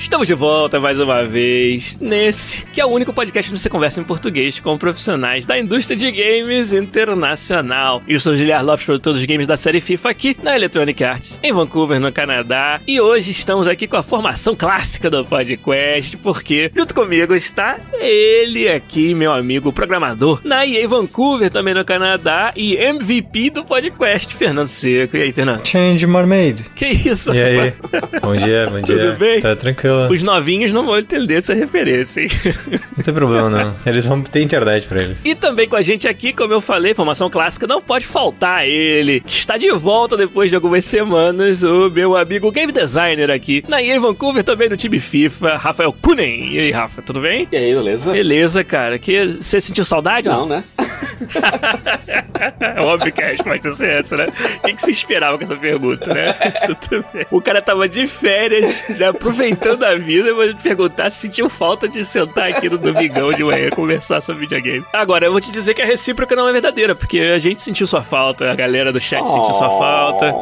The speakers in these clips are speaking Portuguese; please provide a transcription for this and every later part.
Estamos de volta mais uma vez nesse que é o único podcast que você conversa em português com profissionais da indústria de games internacional. Eu sou o Giliar Lopes, produtor dos games da série FIFA aqui na Electronic Arts, em Vancouver, no Canadá. E hoje estamos aqui com a formação clássica do podcast, porque junto comigo está ele aqui, meu amigo programador, na EA Vancouver, também no Canadá, e MVP do podcast, Fernando Seco. E aí, Fernando? Change Mermaid. Que isso? E aí? bom dia, bom dia. Tudo bem? Tá tranquilo. Os novinhos não vão entender essa referência, hein? Não tem problema, não. Eles vão ter internet pra eles. E também com a gente aqui, como eu falei, formação clássica, não pode faltar ele, que está de volta depois de algumas semanas, o meu amigo game designer aqui, na EA Vancouver, também no time FIFA, Rafael Kunen. E aí, Rafa, tudo bem? E aí, beleza? Beleza, cara. Que, você sentiu saudade? Não, né? é óbvio que a resposta ser essa, né? O que, que você esperava com essa pergunta, né? O cara tava de férias, né, aproveitando a vida, mas perguntar se sentiu falta de sentar aqui no domingão de manhã e conversar sobre videogame. Agora, eu vou te dizer que a recíproca não é verdadeira, porque a gente sentiu sua falta, a galera do chat sentiu sua falta,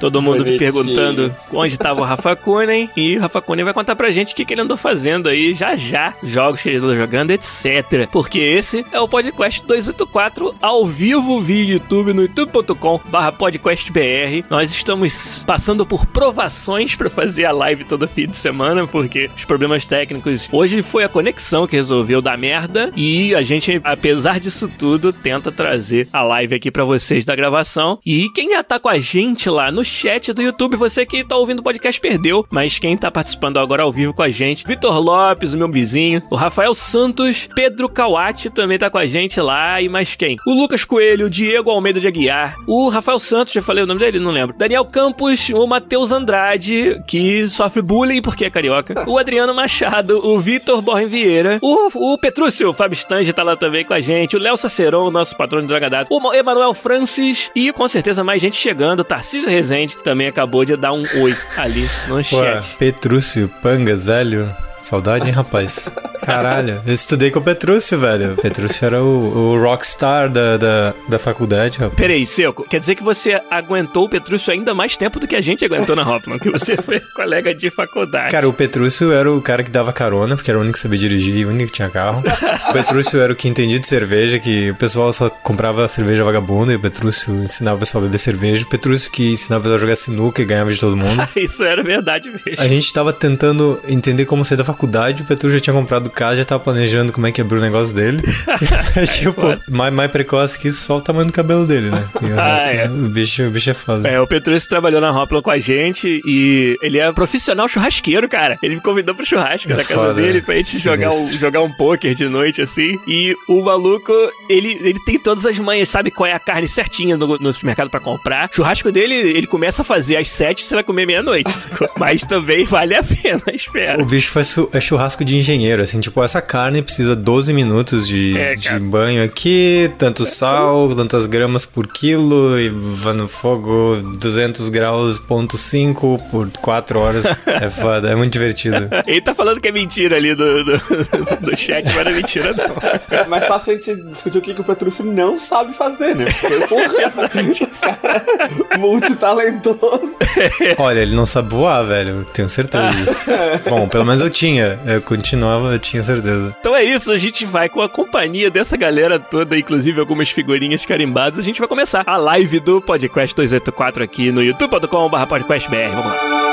todo mundo bonitinhos. perguntando onde tava o Rafa Kunen, e o Rafa Kunen vai contar pra gente o que, que ele andou fazendo aí já já, jogos que ele andou jogando, etc. Porque esse é o podcast 284 ao vivo via YouTube no youtube.com barra podcastbr. Nós estamos passando por provações pra fazer a live todo fim de semana, porque os problemas técnicos. Hoje foi a conexão que resolveu dar merda e a gente, apesar disso tudo, tenta trazer a live aqui pra vocês da gravação. E quem já tá com a gente lá no chat do YouTube, você que tá ouvindo o podcast perdeu, mas quem tá participando agora ao vivo com a gente, Vitor Lopes, o meu vizinho, o Rafael Santos, Pedro Kawati também tá com a gente lá e mais quem? O Lucas Coelho, o Diego Almeida de Aguiar, o Rafael Santos, já falei o nome dele? Não lembro. Daniel Campos, o Matheus Andrade, que sofre bullying porque é carioca, o Adriano Machado, o Vitor Borren Vieira, o, o Petrúcio Fábio Stange tá lá também com a gente, o Léo Saceron, nosso patrão de Dragadato, o Emanuel Francis e com certeza mais gente chegando, o Tarcísio Rezende também acabou de dar um oi ali no Ué, chat. Petrúcio, Pangas, velho. Saudade, hein, rapaz? Caralho, eu estudei com o Petrúcio, velho. O Petrúcio era o, o rockstar da, da, da faculdade, rapaz. Peraí, Seco, quer dizer que você aguentou o Petrúcio ainda mais tempo do que a gente aguentou na Hoffman, que você foi colega de faculdade. Cara, o Petrúcio era o cara que dava carona, porque era o único que sabia dirigir e o único que tinha carro. O Petrúcio era o que entendia de cerveja, que o pessoal só comprava cerveja vagabunda e o Petrúcio ensinava o pessoal a beber cerveja. O Petrúcio que ensinava o pessoal a jogar sinuca e ganhava de todo mundo. Isso era verdade mesmo. A gente tava tentando entender como sair da faculdade, o Petru já tinha comprado casa, já tava planejando como é que ia abrir o negócio dele. tipo, mais, mais precoce que isso, só o tamanho do cabelo dele, né? O, Ah, resto, é. o, bicho, o bicho é foda. É, o Petrúcio trabalhou na Hoppla com a gente e ele é profissional churrasqueiro, cara. Ele me convidou pro churrasco É na casa foda, dele né? pra gente jogar um, jogar um poker de noite, assim. E o maluco, ele, ele tem todas as manhas, sabe qual é a carne certinha no, no supermercado pra comprar. Churrasco dele, ele começa a fazer às sete, você vai comer meia-noite. Mas também vale a pena, espera. O bicho faz é churrasco de engenheiro, assim, tipo, essa carne precisa 12 minutos de, É, de banho aqui, tanto sal, tantas gramas por quilo, e vai no fogo 200 graus, ponto 5 por 4 horas. É foda, é muito divertido. Ele tá falando que é mentira ali do, do, do chat, mas não é mentira, não. É mais fácil a gente discutir o que, que o Petrúcio não sabe fazer, né? Porque, porra, cara, multitalentoso. Olha, ele não sabe voar, velho, tenho certeza disso. Bom, pelo menos eu tinha, eu continuava, eu tinha certeza. Então é isso, a gente vai com a companhia dessa galera toda, inclusive algumas figurinhas carimbadas. A gente vai começar a live do Podcast 284 aqui no youtube.com.br. Vamos lá.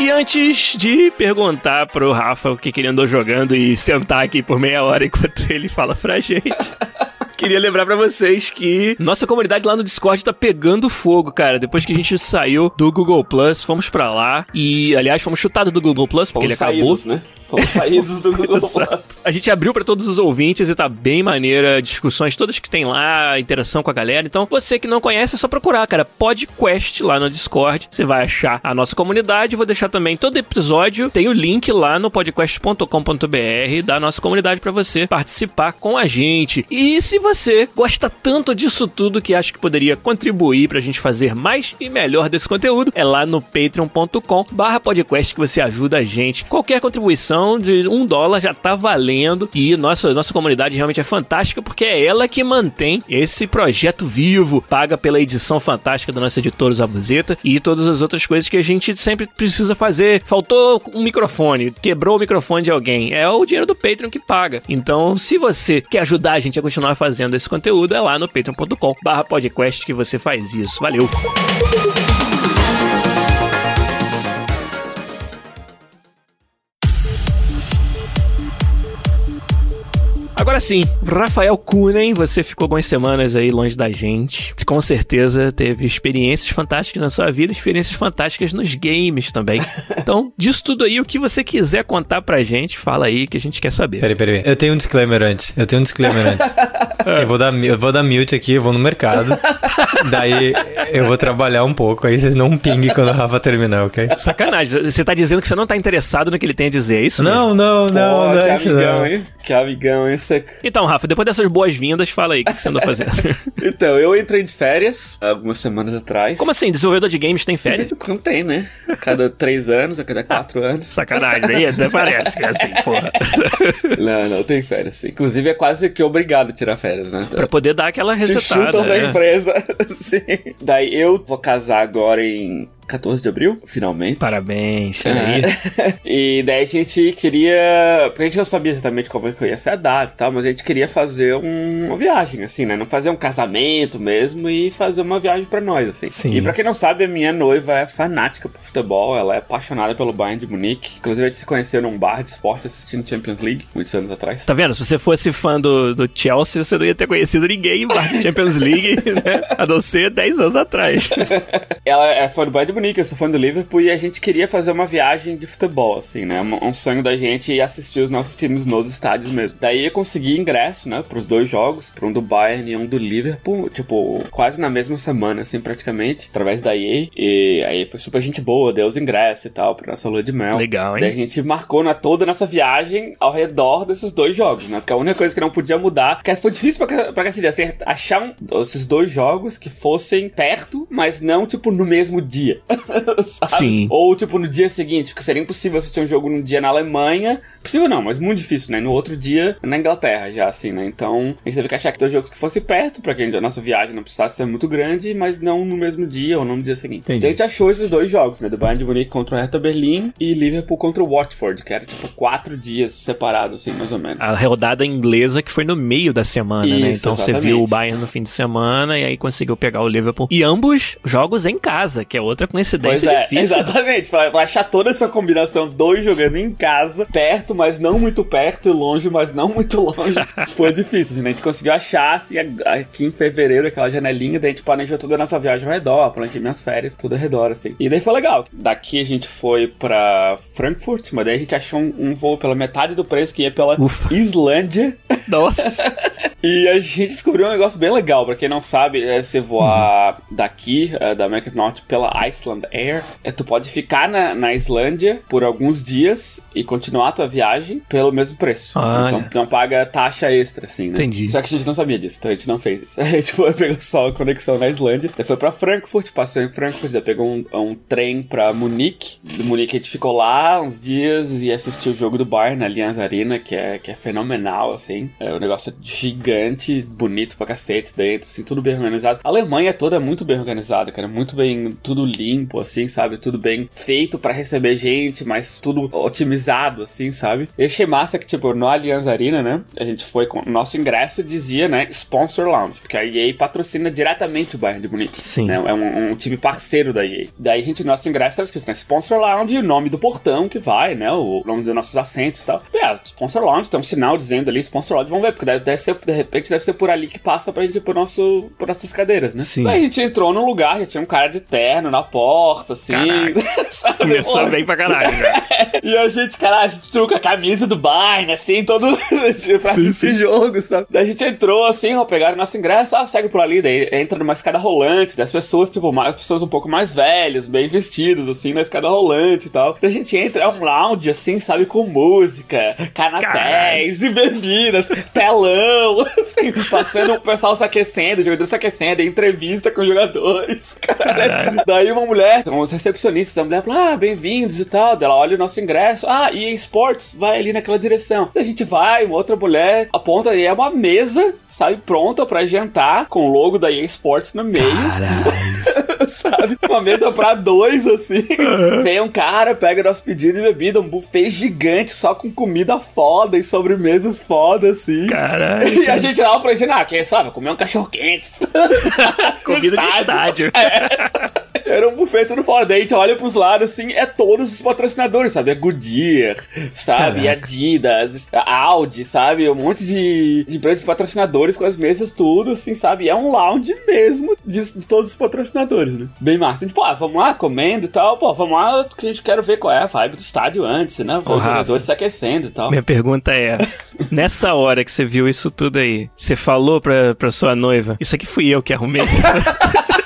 E antes de perguntar pro Rafa o que, que ele andou jogando e sentar aqui por meia hora enquanto ele fala pra gente. Queria lembrar pra vocês que nossa comunidade lá no Discord tá pegando fogo, cara. Depois que a gente saiu do Google Plus, fomos pra lá e, aliás, fomos chutados do Google Plus porque Fomos ele acabou. saídos, né? Fomos saídos do Google. A gente abriu pra todos os ouvintes e tá bem maneira, discussões todas que tem lá, interação com a galera. Então, você que não conhece, é só procurar, cara, PodQuest lá no Discord. Você vai achar a nossa comunidade. Vou deixar também todo episódio, tem o link lá no podcast.com.br da nossa comunidade pra você participar com a gente. E se você gosta tanto disso tudo que acha que poderia contribuir pra gente fazer mais e melhor desse conteúdo, é lá no patreon.com/podcast que você ajuda a gente. Qualquer contribuição de um dólar já tá valendo e nossa, nossa comunidade realmente é fantástica porque é ela que mantém esse projeto vivo, paga pela edição fantástica do nosso editor Zabuzeta e todas as outras coisas que a gente sempre precisa fazer. Faltou um microfone, quebrou o microfone de alguém, é o dinheiro do Patreon que paga. Então, se você quer ajudar a gente a continuar fazendo esse conteúdo, é lá no patreon.com/podcast que você faz isso. Valeu. Agora sim, Rafael Kunen, você ficou algumas semanas aí longe da gente. Com certeza teve experiências fantásticas na sua vida, experiências fantásticas nos games também. Então, disso tudo aí, o que você quiser contar pra gente, fala aí que a gente quer saber. Peraí, peraí. Eu tenho um disclaimer antes. Eu tenho um disclaimer antes. eu, vou dar, eu vou dar mute aqui, eu vou no mercado. daí eu vou trabalhar um pouco, aí vocês não um ping quando a Rafa terminar, ok? Sacanagem, você tá dizendo que você não tá interessado no que ele tem a dizer, é isso? Não, não, não, Pô, não que é isso amigão, não. hein? Que amigão, hein? Então, Rafa, depois dessas boas-vindas, fala aí, o que você anda fazendo? Então, eu entrei de férias algumas semanas atrás. Como assim, desenvolvedor de games tem De vez férias? em quando tem, né? A cada três anos, a cada quatro anos. Sacanagem, aí até parece que é assim, porra. Não, não, tem férias. sim. Inclusive, é quase que obrigado a tirar férias, né? Pra poder dar aquela Te resetada. chutam da né? empresa. Sim. Daí eu vou casar agora em 14 de abril, finalmente. Parabéns. É. e daí a gente queria. Porque a gente não sabia exatamente como que ia ser a data e tal, mas a gente queria fazer um- uma viagem, assim, né? Não fazer um casamento mesmo e fazer uma viagem pra nós, assim. Sim. E pra quem não sabe, a minha noiva é fanática por futebol, ela é apaixonada pelo Bayern de Munique. Inclusive, a gente se conheceu num bar de esporte assistindo Champions League, muitos anos atrás. Tá vendo? Se você fosse fã do, do Chelsea, você não ia ter conhecido ninguém em Bar- Champions League, né? A não ser 10 anos atrás. Ela é fã do Bayern de Munique, eu sou fã do Liverpool e a gente queria fazer uma viagem de futebol, assim, né? Um, um sonho da gente ir assistir os nossos times nos estádios mesmo. Daí eu consegui ingresso, né, pros dois jogos, pra um do Bayern e um do Liverpool, tipo, quase na mesma semana, assim, praticamente, através da EA. E aí foi super gente boa, deu os ingressos e tal, pra nossa lua de mel. Legal, Daí a hein? gente marcou na toda a nossa viagem ao redor desses dois jogos, né? Porque a única coisa que não podia mudar, que foi difícil pra, pra assim, achar um- esses dois jogos que fossem perto, mas não, tipo, no mesmo dia. Sim. Ou, tipo, no dia seguinte, que seria impossível assistir um jogo num dia na Alemanha. Possível não, mas muito difícil, né? No outro dia, na Inglaterra, já, assim, né? Então, a gente teve que achar que dois jogos que fossem perto, pra que a nossa viagem não precisasse ser muito grande, mas não no mesmo dia ou não no dia seguinte. Entendi. Daí a gente achou esses dois jogos, né? Do Bayern de Munique contra o Hertha Berlim e Liverpool contra o Watford, que era, tipo, quatro dias separados, assim, mais ou menos. A rodada inglesa que foi no meio da semana, né? Isso, Então você exatamente. viu o Bayern no fim de semana e aí conseguiu pegar o Liverpool. E ambos jogos em casa, que é outra Pois coincidência é, difícil. exatamente. Pra achar toda essa combinação, dois jogando em casa, perto, mas não muito perto, e longe, mas não muito longe, foi difícil. Assim, né? A gente conseguiu achar, assim, aqui em fevereiro, aquela janelinha, daí a gente planejou toda a nossa viagem ao redor, planejei minhas férias, tudo ao redor, assim. E daí foi legal. Daqui a gente foi pra Frankfurt, mas daí a gente achou um, um voo pela metade do preço que ia pela Ufa. Islândia. Nossa. E a gente descobriu um negócio bem legal. Pra quem não sabe, é, você voar Uhum. daqui, é, da América do Norte, pela Iceland Air, é, tu pode ficar na, na Islândia por alguns dias e continuar a tua viagem pelo mesmo preço. Então não paga taxa extra, assim, né? Entendi. Só que a gente não sabia disso, então a gente não fez isso. A gente foi, pegou só a conexão na Islândia, daí foi pra Frankfurt, passou em Frankfurt, daí pegou um, um trem pra Munique. Do Munique a gente ficou lá uns dias e assistiu o jogo do Bayern na Allianz Arena, que é, que é fenomenal, assim. É um negócio gigante, bonito pra cacete dentro, assim, tudo bem organizado. A Alemanha toda é muito bem organizada, cara, muito bem, tudo limpo, assim, sabe? Tudo bem feito pra receber gente, mas tudo otimizado, assim, sabe? E achei massa que, tipo, no Allianz Arena, né? A gente foi com. Nosso ingresso dizia, né? Sponsor Lounge, porque a EA patrocina diretamente o Bayern de Munique. Sim. né? É um, um time parceiro da EA. Daí a gente, nosso ingresso tava escrito, né? Sponsor Lounge, o nome do portão que vai, né? O nome dos nossos assentos e tal. E, é, Sponsor Lounge, tem um sinal dizendo ali Sponsor Lounge, vamos ver, porque deve, deve ser, de repente, deve ser por ali que passa pra gente ir pro nosso, por nossas cadeiras, né? Sim. Daí a gente entrou num lugar, já tinha um cara de terno na porta, assim. sabe? Começou bem pra caralho, né? E a gente, cara, a gente truca a camisa do Bayern, assim, todo pra Sim, assistir jogo, sabe? Daí a gente entrou, assim, ó, pegaram nosso ingresso, ah, segue por ali, daí entra numa escada rolante, das pessoas, tipo, mais, pessoas um pouco mais velhas, bem vestidas, assim, na escada rolante e tal. Daí a gente entra, é um lounge, assim, sabe, com música, canapés e bebidas, telão, assim, passando o pessoal se aquecendo, os jogadores se aquecendo, entrevista com os jogadores, Caralho. Daí uma mulher, uns recepcionistas, a mulher fala, ah, bem-vindos e tal. Ela olha o nosso ingresso, ah, e Sports, vai ali naquela direção. A gente vai, uma outra mulher aponta e é uma mesa, sabe, pronta pra jantar, com o logo da EA Sports no meio. Caralho. sabe? Uma mesa pra dois, assim. Vem um cara, pega nosso pedido de bebida, um buffet gigante, só com comida foda e sobremesas foda, assim. Caralho. E a gente lá pra gente, ah, quem sabe, comer um cachorro quente. Comida de estádio. Era um buffet tudo fora. Daí a gente olha pros lados, assim, é todos os patrocinadores, sabe? É Goodyear, sabe? Caraca. Adidas, Audi, sabe? Um monte de, de grandes patrocinadores com as mesas, tudo, assim, sabe? É um lounge mesmo de, todos os patrocinadores, né? Bem massa. Pô, ah, vamos lá, comendo e tal. Pô, vamos lá, que a gente quer ver qual é a vibe do estádio antes, né? Os Rafa. jogadores se aquecendo e tal. Minha pergunta é: nessa hora que você viu isso tudo aí, você falou pra, pra sua noiva, isso aqui fui eu que arrumei.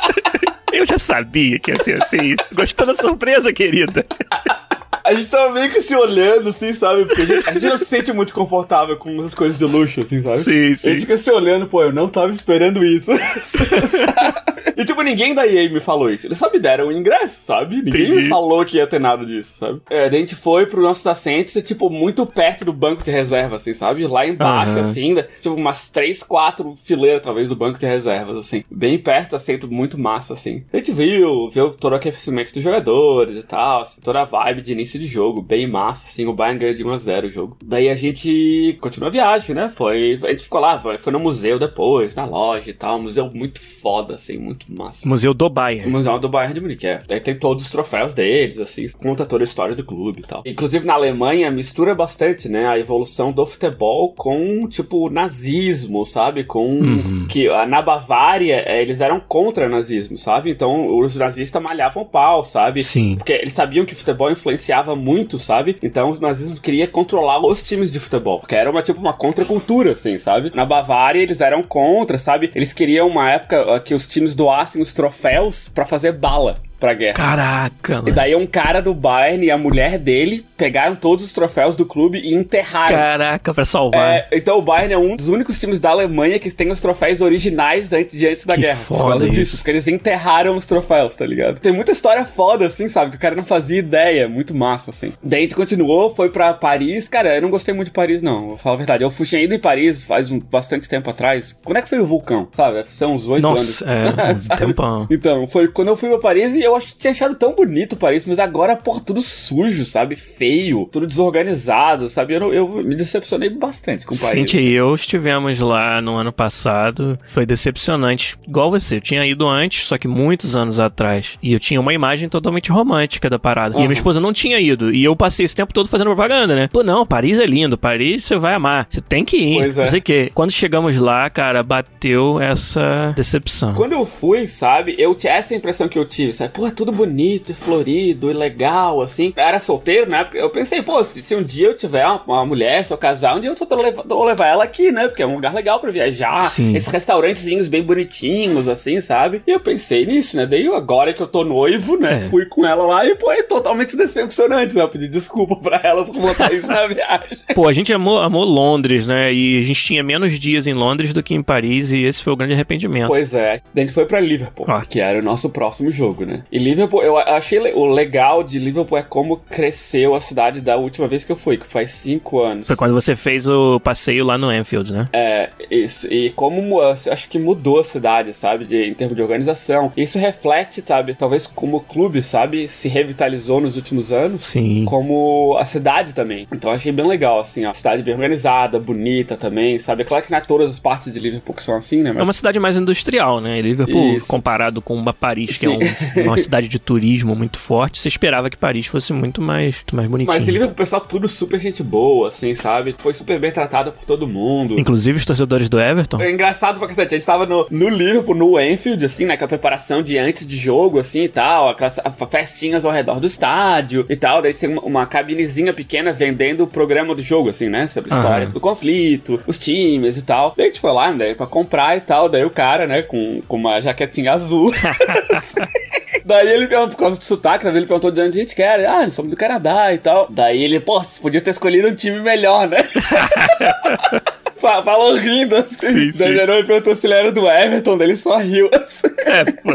Eu já sabia que ia ser assim. Gostou da surpresa, querida? A gente tava meio que se olhando, assim, sabe? Porque a gente, a gente não se sente muito confortável com essas coisas de luxo, assim, sabe? Sim, A gente fica se olhando, pô, eu não tava esperando isso. e tipo, ninguém da EA me falou isso. Eles só me deram o ingresso, sabe? Ninguém Entendi. me falou que ia ter nada disso, sabe? É, daí a gente foi pros nossos assentos, e, tipo, muito perto do banco de reserva, assim, sabe? Lá embaixo, Aham. assim, da- tipo, umas três, quatro fileiras, talvez, do banco de reservas, assim. Bem perto, assento muito massa, assim. A gente viu, viu todo o aquecimento dos jogadores e tal, assim, toda a vibe de início de jogo, bem massa, assim, o Bayern ganhou de 1 a 0 o jogo. Daí a gente continuou a viagem, né? Foi, a gente ficou lá, foi, foi no museu depois, na loja e tal, um museu muito foda, assim, muito massa. Museu do O Bayern. Museu do Bayern de Munique, é. Daí tem todos os troféus deles, assim, conta toda a história do clube e tal. Inclusive na Alemanha mistura bastante, né, a evolução do futebol com, tipo, nazismo, sabe? Com Uhum. que na Bavária eh, eles eram contra o nazismo, sabe? Então os nazistas malhavam o pau, sabe? Sim. Porque eles sabiam que o futebol influenciava muito, sabe? Então os nazistas queriam controlar os times de futebol. Porque era uma, tipo, uma contracultura, assim, sabe? Na Bavária eles eram contra, sabe? Eles queriam uma época ah, que os times doassem os troféus pra fazer bala pra guerra. Caraca, E mano. daí um cara do Bayern e a mulher dele pegaram todos os troféus do clube e enterraram. Caraca, pra salvar. É, então o Bayern é um dos únicos times da Alemanha que tem os troféus originais de antes, de antes da Que guerra. foda por causa disso, isso. porque eles enterraram os troféus, tá ligado? Tem muita história foda, assim, sabe? Que o cara não fazia ideia. Muito massa, assim. Daí a gente continuou, foi pra Paris. Cara, eu não gostei muito de Paris, não. Vou falar a verdade. Eu fui ido em Paris faz um, bastante tempo atrás. Quando é que foi o vulcão? Sabe? Ser uns oito anos. Nossa, é, um tempão. Então, foi quando eu fui pra Paris e eu tinha achado tão bonito Paris, mas agora, porra, tudo sujo, sabe? Feio, tudo desorganizado, sabe? Eu, eu me decepcionei bastante com Paris. Cintia e eu estivemos lá no ano passado. Foi decepcionante. Igual você, eu tinha ido antes, só que muitos anos atrás. E eu tinha uma imagem totalmente romântica da parada. E a Uhum. minha esposa não tinha ido. E eu passei esse tempo todo fazendo propaganda, né? Pô, não, Paris é lindo. Paris você vai amar. Você tem que ir. Pois é. Não sei o quê. Quando chegamos lá, cara, bateu essa decepção. Quando eu fui, sabe, eu tinha essa impressão que eu tive, sabe? Pô, é tudo bonito, e florido, e legal, assim. Eu era solteiro na época, eu pensei, pô, se, se um dia eu tiver uma, uma mulher, se eu casar, um dia eu tô, tô leva- vou levar ela aqui, né? Porque é um lugar legal pra viajar. Sim. Esses restaurantezinhos bem bonitinhos, assim, sabe? E eu pensei nisso, né? Daí agora que eu tô noivo, né? É. Fui com ela lá e, pô, é totalmente decepcionante, né? Eu pedi desculpa pra ela por botar isso na viagem. Pô, a gente amou, amou Londres, né? E a gente tinha menos dias em Londres do que em Paris. E esse foi o grande arrependimento. Pois é. Daí a gente foi pra Liverpool, Ó. que era o nosso próximo jogo, né? E Liverpool, eu achei o legal de Liverpool é como cresceu a cidade da última vez que eu fui, que faz cinco anos. Foi quando você fez o passeio lá no Anfield, né? É, isso. E como acho que mudou a cidade, sabe? De, em termos de organização. Isso reflete, sabe? Talvez como o clube, sabe? Se revitalizou nos últimos anos. Sim. Como a cidade também. Então eu achei bem legal, assim, ó. Cidade bem organizada, bonita também, sabe? É claro que não é todas as partes de Liverpool que são assim, né? É uma cidade mais industrial, né? Liverpool, Isso. comparado com uma Paris, que Sim. é um- uma cidade de turismo muito forte, você esperava que Paris fosse muito mais, muito mais bonitinho. Mas Liverpool, o pessoal tudo super gente boa, assim, sabe? Foi super bem tratado por todo mundo. Inclusive os torcedores do Everton. É engraçado pra cacete, a gente tava no, no Liverpool, no Anfield, assim, né, com a preparação de antes de jogo, assim, e tal, aquelas festinhas ao redor do estádio e tal, daí tem uma, uma cabinezinha pequena vendendo o programa do jogo, assim, né, sobre a história Aham. do conflito, os times e tal. Daí a gente foi lá, né, pra comprar e tal, daí o cara, né, com, com uma jaquetinha azul... Daí ele perguntou, por causa do sotaque, né, ele perguntou de onde a gente quer. Ah, somos do Canadá e tal. Daí ele, pô, você podia ter escolhido um time melhor, né? Fa- Falou rindo, assim. Sim, Daí sim. e perguntou se ele era do Everton, daí ele só riu, assim. É, pô.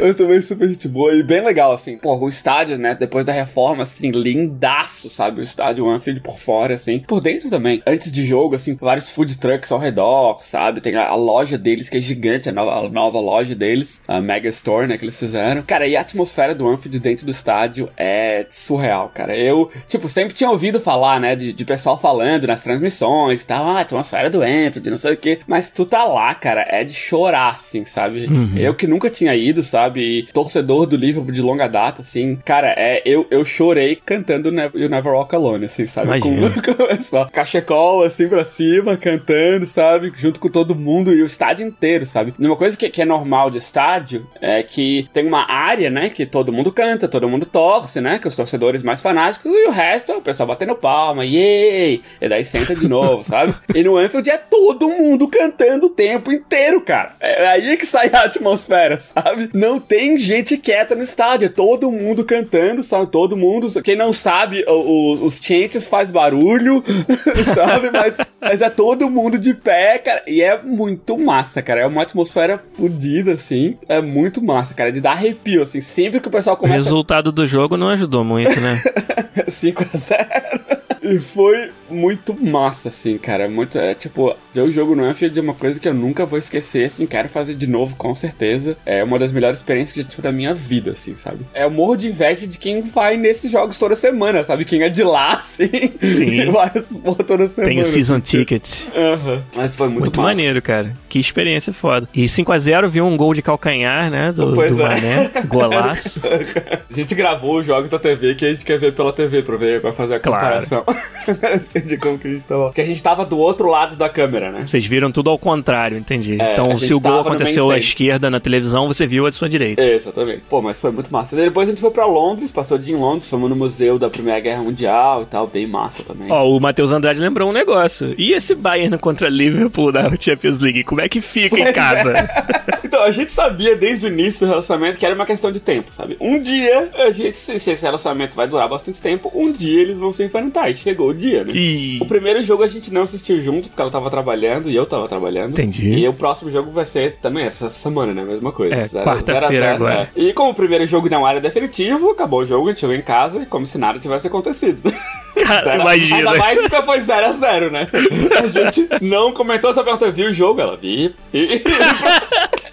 Mas também super gente boa e bem legal, assim. Pô, o estádio, né, depois da reforma, assim, lindaço, sabe? O estádio Anfield por fora, assim. Por dentro também. Antes de jogo, assim, vários food trucks ao redor, sabe? Tem a, a loja deles, que é gigante, a nova, a nova loja deles, a Mega Store, né, que eles fizeram. Cara, e a atmosfera do Anfield dentro do estádio é surreal, cara. Eu, tipo, sempre tinha ouvido falar, né, de, de pessoal falando nas transmissões e tal, ah, a atmosfera do Anfield, não sei o quê. Mas tu tá lá, cara, é de chorar, assim, sabe? Uhum. Eu que nunca tinha ido, sabe? E torcedor do Liverpool de longa data, assim, cara, é, eu, eu chorei cantando ne You Never Walk Alone, assim, sabe? Imagina. Com, com só cachecol, assim, pra cima, cantando, sabe? Junto com todo mundo e o estádio inteiro, sabe? Uma coisa que, que é normal de estádio é que tem uma área, né? Que todo mundo canta, todo mundo torce, né? Que os torcedores mais fanáticos e o resto é o pessoal batendo palma, yay! E daí senta de novo, sabe? E no Anfield é todo mundo cantando o tempo inteiro, cara. É aí que sai a atmosfera, sabe? Não tem gente quieta no estádio, é todo mundo cantando, sabe? Todo mundo. Quem não sabe, o- os, os chantes faz barulho, sabe? Mas, mas é todo mundo de pé, cara. E é muito massa, cara. É uma atmosfera fodida, assim. É muito massa, cara. De dar arrepio, assim. Sempre que o pessoal O começa resultado do jogo não ajudou muito, né? 5 a 0 E foi muito massa, assim, cara. Muito, é, tipo, o jogo Anfield é uma coisa que eu nunca vou esquecer, assim. Quero fazer de novo, com certeza. É uma das melhores experiências que eu já tive da minha vida, assim, sabe? É o morro de inveja de quem vai nesses jogos toda semana, sabe? Quem é de lá, assim. Sim. Vai toda semana. Tem o season assim. ticket. Aham. Mas foi muito, Muito massa. maneiro, cara. Que experiência foda. E 5x0 viu um gol de calcanhar, né? Do, Pois do é. Mané. Golaço. A gente gravou os jogos da TV que a gente quer ver pela TV pra ver, pra fazer a Claro. comparação. assim, de como que a gente tava. Porque a gente tava do outro lado da câmera, né? Vocês viram tudo ao contrário, entendi. É, então, se o gol aconteceu à esquerda na televisão, você viu a sua direita. É, exatamente. Pô, mas foi muito massa. Depois a gente foi pra Londres, passou o dia em Londres, fomos no museu da Primeira Guerra Mundial e tal, bem massa também. Ó, o Matheus Andrade lembrou um negócio. E esse Bayern contra Liverpool da Champions League? Como é que fica em Pois casa? Então, a gente sabia desde o início do relacionamento que era uma questão de tempo, sabe? Um dia, a gente, se se esse relacionamento vai durar bastante tempo, um dia eles vão se enfrentar. E chegou o dia, né? E... O primeiro jogo a gente não assistiu junto, porque ela tava trabalhando e eu tava trabalhando. Entendi. E o próximo jogo vai ser também essa semana, né? Mesma coisa. É, Zero- quarta-feira zero zero, agora. é. E como o primeiro jogo não era definitivo, acabou o jogo, a gente chegou em casa e como se nada tivesse acontecido. Cara, Zero- imagina. Ainda mais porque foi 0 a 0 né? A gente não comentou, só perguntou, viu o jogo? Ela vi. E...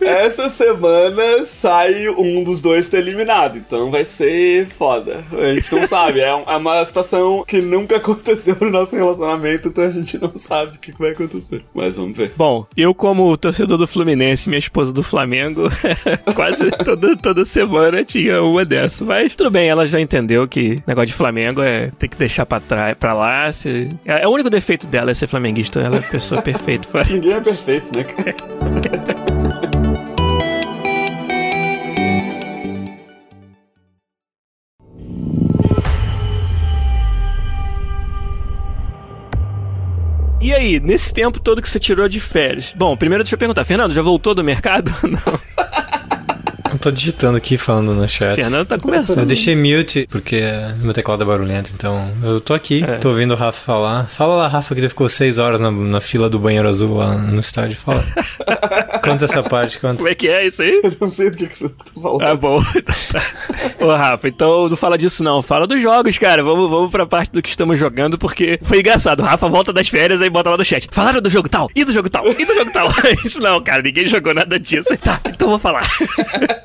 Essa semana sai um dos dois ter eliminado, então vai ser foda. A gente não sabe, é, um- é uma situação que nunca aconteceu no nosso relacionamento, então a gente não sabe o que vai acontecer. Mas vamos ver. Bom, eu como torcedor do Fluminense, minha esposa do Flamengo, quase toda, toda semana tinha uma dessa. Mas tudo bem, ela já entendeu que negócio de Flamengo é ter que deixar pra, trás, pra lá. Se... É, é o único defeito dela é ser flamenguista. Ela é a pessoa perfeita. Ninguém é perfeito, né? E aí, nesse tempo todo que você tirou de férias? Bom, primeiro deixa eu perguntar, Fernando, já voltou do mercado? Não. Tô digitando aqui falando no chat. Fernando tá conversando. Eu deixei mute porque meu teclado é barulhento, então eu tô aqui, É. tô ouvindo o Rafa falar. Fala lá, Rafa, que tu ficou seis horas na, na fila do banheiro azul lá no estádio. Fala. conta essa parte, conta. Como é que é isso aí? Eu não sei do que, que você tá falando. Ah, bom. Ô, Rafa, então não fala disso não. Fala dos jogos, cara. Vamos, vamos pra parte do que estamos jogando, porque foi engraçado. O Rafa volta das férias aí bota lá no chat. Falaram do jogo tal, e do jogo tal, e do jogo tal. Isso não, cara. Ninguém jogou nada disso. Tá, então vou falar.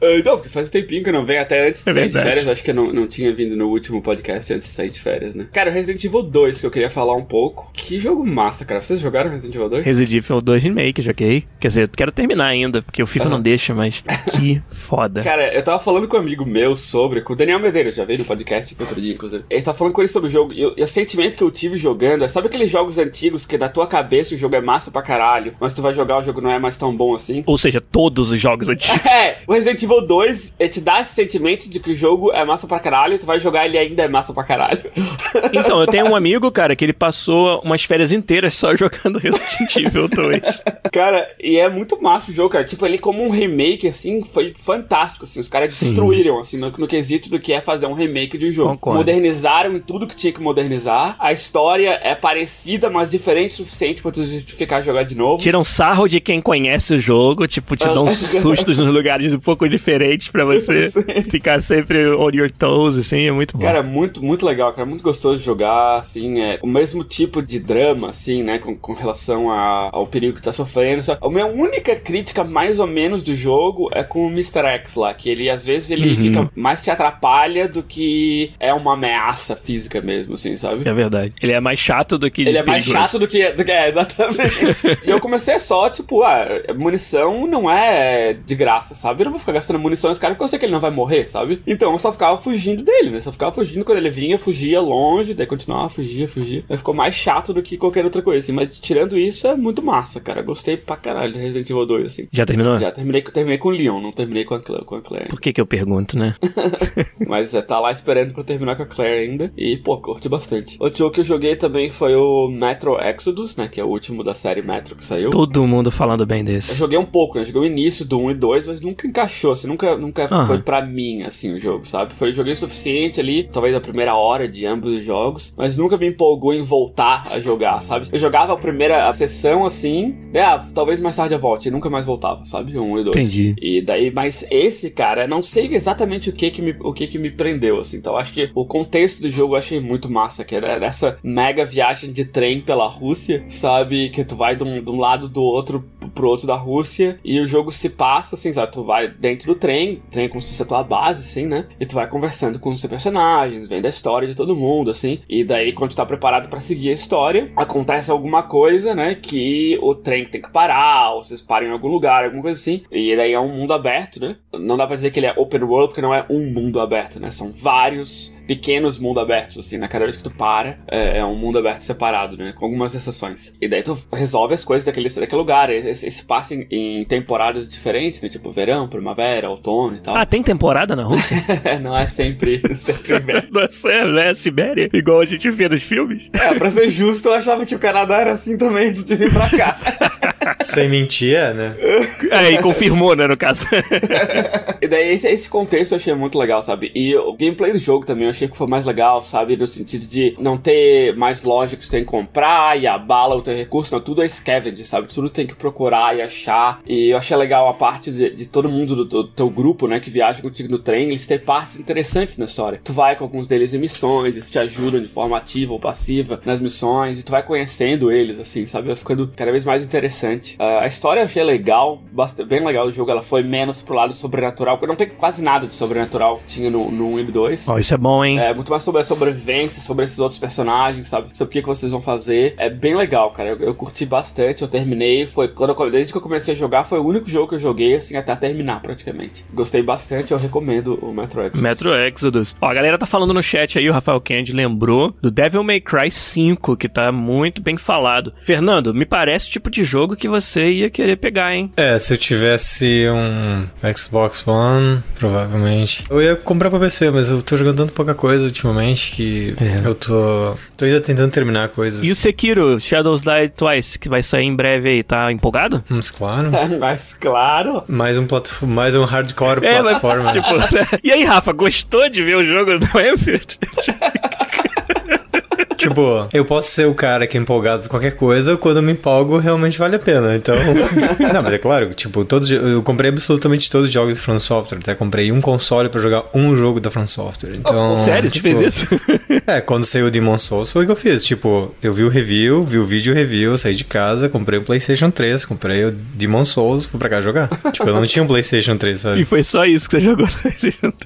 Não, porque faz um tempinho que eu não venho, até antes de É sair de férias, acho que eu não, não tinha vindo no último podcast antes de sair de férias, né? Cara, Resident Evil 2, que eu queria falar um pouco. Que jogo massa, cara. Vocês jogaram Resident Evil 2? Resident Evil 2 Remake, joguei. Quer dizer, quero terminar ainda, porque o FIFA não deixa, mas que foda. Cara, eu tava falando com um amigo meu sobre, com o Daniel Medeiros, já veio no podcast outro dia, inclusive. Ele tava falando com ele sobre o jogo, e, o- e o sentimento que eu tive jogando é, sabe aqueles jogos antigos que na tua cabeça o jogo é massa pra caralho, mas tu vai jogar o jogo não é mais tão bom assim? Ou seja, todos os jogos antigos. É, o Resident Evil 2 ele te dá esse sentimento de que o jogo é massa pra caralho, tu vai jogar ele ainda é massa pra caralho. Então, eu tenho um amigo, cara, que ele passou umas férias inteiras só jogando Resident Evil 2. Cara, e é muito massa o jogo, cara. Tipo, ele como um remake, assim, foi fantástico, assim. Os caras destruíram, assim, no, no quesito do que é fazer um remake de um jogo. Concordo. Modernizaram tudo que tinha que modernizar. A história é parecida, mas diferente o suficiente pra tu justificar jogar de novo. Tiram sarro de quem conhece o jogo, tipo, te dão sustos nos lugares um pouco diferentes pra você ficar sempre on your toes, assim, é muito bom. Cara, muito, muito legal, cara. Muito gostoso de jogar, assim, é o mesmo tipo de drama, assim, né, com, com relação a- ao perigo que tá sofrendo. Só, a minha única crítica, mais ou menos, do jogo é com o Mr. X lá, que ele, às vezes, ele Uhum. fica mais te atrapalha do que é uma ameaça física mesmo, assim, sabe? É verdade. Ele é mais chato do que Ele é mais perigoso. chato do que, do que é, exatamente. e eu comecei só, tipo, ah, munição não é de graça, sabe? Eu não vou ficar gastando munição nesse cara porque eu sei que ele não vai morrer, sabe? Então eu só ficava fugindo dele, né? Só ficava fugindo quando ele vinha, fugia longe, daí continuava, fugia, fugia. Aí ficou mais chato do que qualquer outra coisa, assim. Mas tirando isso, é muito massa, cara. Gostei pra caralho de Resident Evil 2, assim. Já terminou? Já terminei, terminei com o Leon, não terminei com a Claire. Com a Claire. Por que que eu pergunto, né? Mas é, tá lá esperando pra terminar com a Claire ainda. E, pô, curti bastante. Outro jogo que eu joguei também foi o Metro Exodus, né? Que é o último da série Metro que saiu. Todo mundo falando bem Eu desse. joguei um pouco, né? Joguei o início do 1 e 2, mas nunca encaixou, assim, nunca, nunca foi pra mim, assim, o jogo, sabe? Foi, joguei o suficiente ali, talvez a primeira hora de ambos os jogos, mas nunca me empolgou em voltar a jogar, sabe? Eu jogava a primeira a sessão, assim, né? Ah, talvez mais tarde eu volte, e nunca mais voltava, sabe? 1 e 2. Entendi. E daí, mas esse, cara, não sei exatamente o que que me, o que que me prendeu, assim. Então, acho que o contexto do jogo eu achei muito massa, que era essa mega viagem de trem pela Rússia, sabe? Que tu vai de um, de um lado do outro pro outro da Rússia e o jogo se passa, assim, sabe? Tu vai dentro do trem, o trem é como se fosse a tua base, assim, né? E tu vai conversando com os seus personagens, vendo a história de todo mundo, assim. E daí, quando tu tá preparado pra seguir a história, acontece alguma coisa, né? Que o trem tem que parar, ou vocês param em algum lugar, alguma coisa assim. E daí é um mundo aberto, né? Não dá pra dizer que ele é open world, porque não é um mundo aberto, né? São vários pequenos mundos abertos, assim, né? Cada vez que tu para, é, é um mundo aberto separado, né? Com algumas exceções. E daí tu resolve as coisas daquele, daquele lugar. Esse, esse passa em, em temporadas diferentes, né? Tipo verão, primavera, outono e tal. Ah, tem temporada na Rússia? não é sempre, sempre inverno. Nossa, é, né? Sibéria? Igual a gente vê nos filmes? É, pra ser justo, eu achava que o Canadá era assim também antes de vir pra cá. Sem mentir, é, né? É, e confirmou, né, no caso. E daí esse, esse contexto eu achei muito legal, sabe? E o gameplay do jogo também eu achei que foi mais legal, sabe? No sentido de não ter mais loja que você tem que comprar e a bala, o teu recurso, não, tudo é scavenge, sabe? Tudo tem que procurar e achar. E eu achei legal a parte de, de todo mundo do, do teu grupo, né, que viaja contigo no trem, eles têm partes interessantes na história. Tu vai com alguns deles em missões, eles te ajudam de forma ativa ou passiva nas missões, e tu vai conhecendo eles, assim, sabe? Vai ficando cada vez mais interessante. Ah, a história eu achei legal, bast- bem legal o jogo, ela foi menos pro lado sobrenatural, porque não tem quase nada de sobrenatural que tinha no, no 1 e no 2. Ó, isso é bom, hein? É muito mais sobre a sobrevivência, sobre esses outros personagens, sabe? Sobre o que, que vocês vão fazer. É bem legal, cara. Eu, eu curti bastante, eu terminei. Foi quando eu, desde que eu comecei a jogar, foi o único jogo que eu joguei, assim, até terminar praticamente. Gostei bastante, eu recomendo o Metro Exodus. Metro Exodus. Ó, a galera tá falando no chat aí, o Rafael Kennedy lembrou do Devil May Cry 5, que tá muito bem falado. Fernando, me parece o tipo de jogo que que você ia querer pegar, hein? É, se eu tivesse um Xbox One, provavelmente. Eu ia comprar pra PC, mas eu tô jogando tanto pouca coisa ultimamente que É. eu tô. tô ainda tentando terminar coisas. E o Sekiro, Shadows Die Twice, que vai sair em breve aí, tá empolgado? Mas claro. Mas claro. Mais um, platf... mais um hardcore É, mas, plataforma. tipo, né? E aí, Rafa, gostou de ver o jogo do Enfield? Tipo, eu posso ser o cara que é empolgado por qualquer coisa, quando eu me empolgo, realmente vale a pena. Então. Não, mas é claro, tipo, todos. Eu comprei absolutamente todos os jogos da From Software. Até comprei um console pra jogar um jogo da From Software. Então. Sério, você tipo, fez isso? É, quando saiu o Demon Souls foi o que eu fiz. Tipo, eu vi o review, vi o vídeo review, saí de casa, comprei o PlayStation 3, comprei o Demon Souls, fui pra cá jogar. tipo, eu não tinha um PlayStation 3, sabe? E foi só isso que você jogou.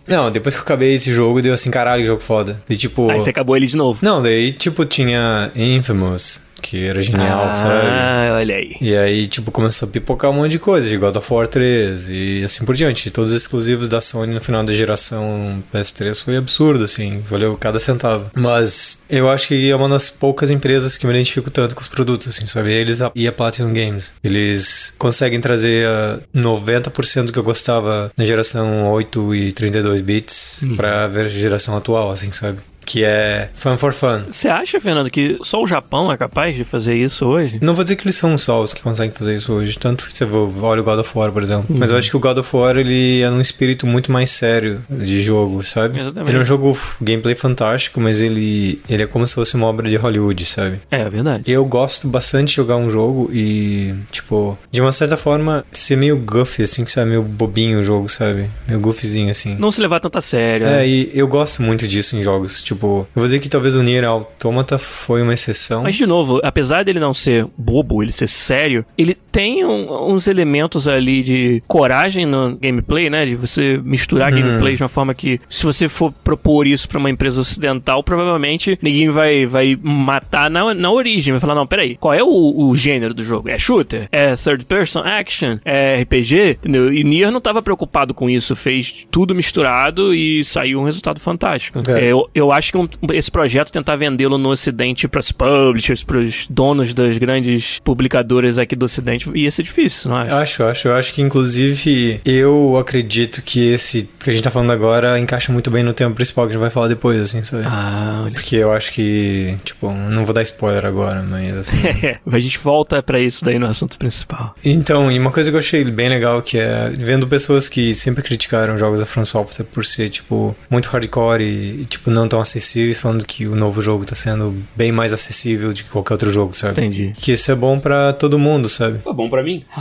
Não, depois que eu acabei esse jogo, deu assim, caralho, que jogo foda. E tipo. Aí você acabou ele de novo. Não, daí, tipo, tinha Infamous, que era genial, ah, sabe? olha aí. E aí, tipo, começou a pipocar um monte de coisa, de God of War 3 e assim por diante. Todos os exclusivos da Sony no final da geração PS3 foi absurdo, assim, valeu cada centavo. Mas eu acho que é uma das poucas empresas que me identifico tanto com os produtos, assim, sabe? Eles e a Platinum Games. Eles conseguem trazer ah, 90% do que eu gostava na geração 8 e 32 bits pra ver a geração atual, assim, sabe? Que é fun for fun. Você acha, Fernando, que só o Japão é capaz de fazer isso hoje? Não vou dizer que eles são só os que conseguem fazer isso hoje. Tanto que você olha o God of War, por exemplo. Mas eu acho que o God of War, ele é num espírito muito mais sério de jogo, sabe? Exatamente. Ele é um jogo gameplay fantástico, mas ele, ele é como se fosse uma obra de Hollywood, sabe? É, é verdade. Eu gosto bastante de jogar um jogo e, tipo, de uma certa forma, ser meio goofy, assim, sabe? Meio bobinho o jogo, sabe? Meio goofyzinho, assim. Não se levar tanto a sério. né? É, e eu gosto muito disso em jogos. Tipo, eu vou dizer que talvez o Nier Automata foi uma exceção. Mas, de novo, apesar dele não ser bobo, ele ser sério, ele tem um- uns elementos ali de coragem no gameplay, né? De você misturar Uhum. gameplay de uma forma que, se você for propor isso pra uma empresa ocidental, provavelmente ninguém vai, vai matar na, na origem. Vai falar, não, peraí, qual é o, o gênero do jogo? É shooter? É third person action? É RPG? Entendeu? E Nier não tava preocupado com isso, fez tudo misturado e saiu um resultado fantástico. É. É, eu, eu acho que um- esse projeto tentar vendê-lo no ocidente pras publishers, pros donos das grandes publicadoras aqui do ocidente, ia ser difícil, não acho? Acho, acho. Eu acho que, inclusive, eu acredito que esse que a gente tá falando agora encaixa muito bem no tema principal que a gente vai falar depois, assim, sabe? Ah, olha. Porque eu acho que, tipo, não vou dar spoiler agora, mas assim. A gente volta pra isso daí no assunto principal. Então, e uma coisa que eu achei bem legal que é vendo pessoas que sempre criticaram jogos da From Software por ser, tipo, muito hardcore e, e, tipo, não tão acessíveis, falando que o novo jogo tá sendo bem mais acessível do que qualquer outro jogo, sabe? Entendi. Que isso é bom pra todo mundo, sabe? Tá bom pra mim?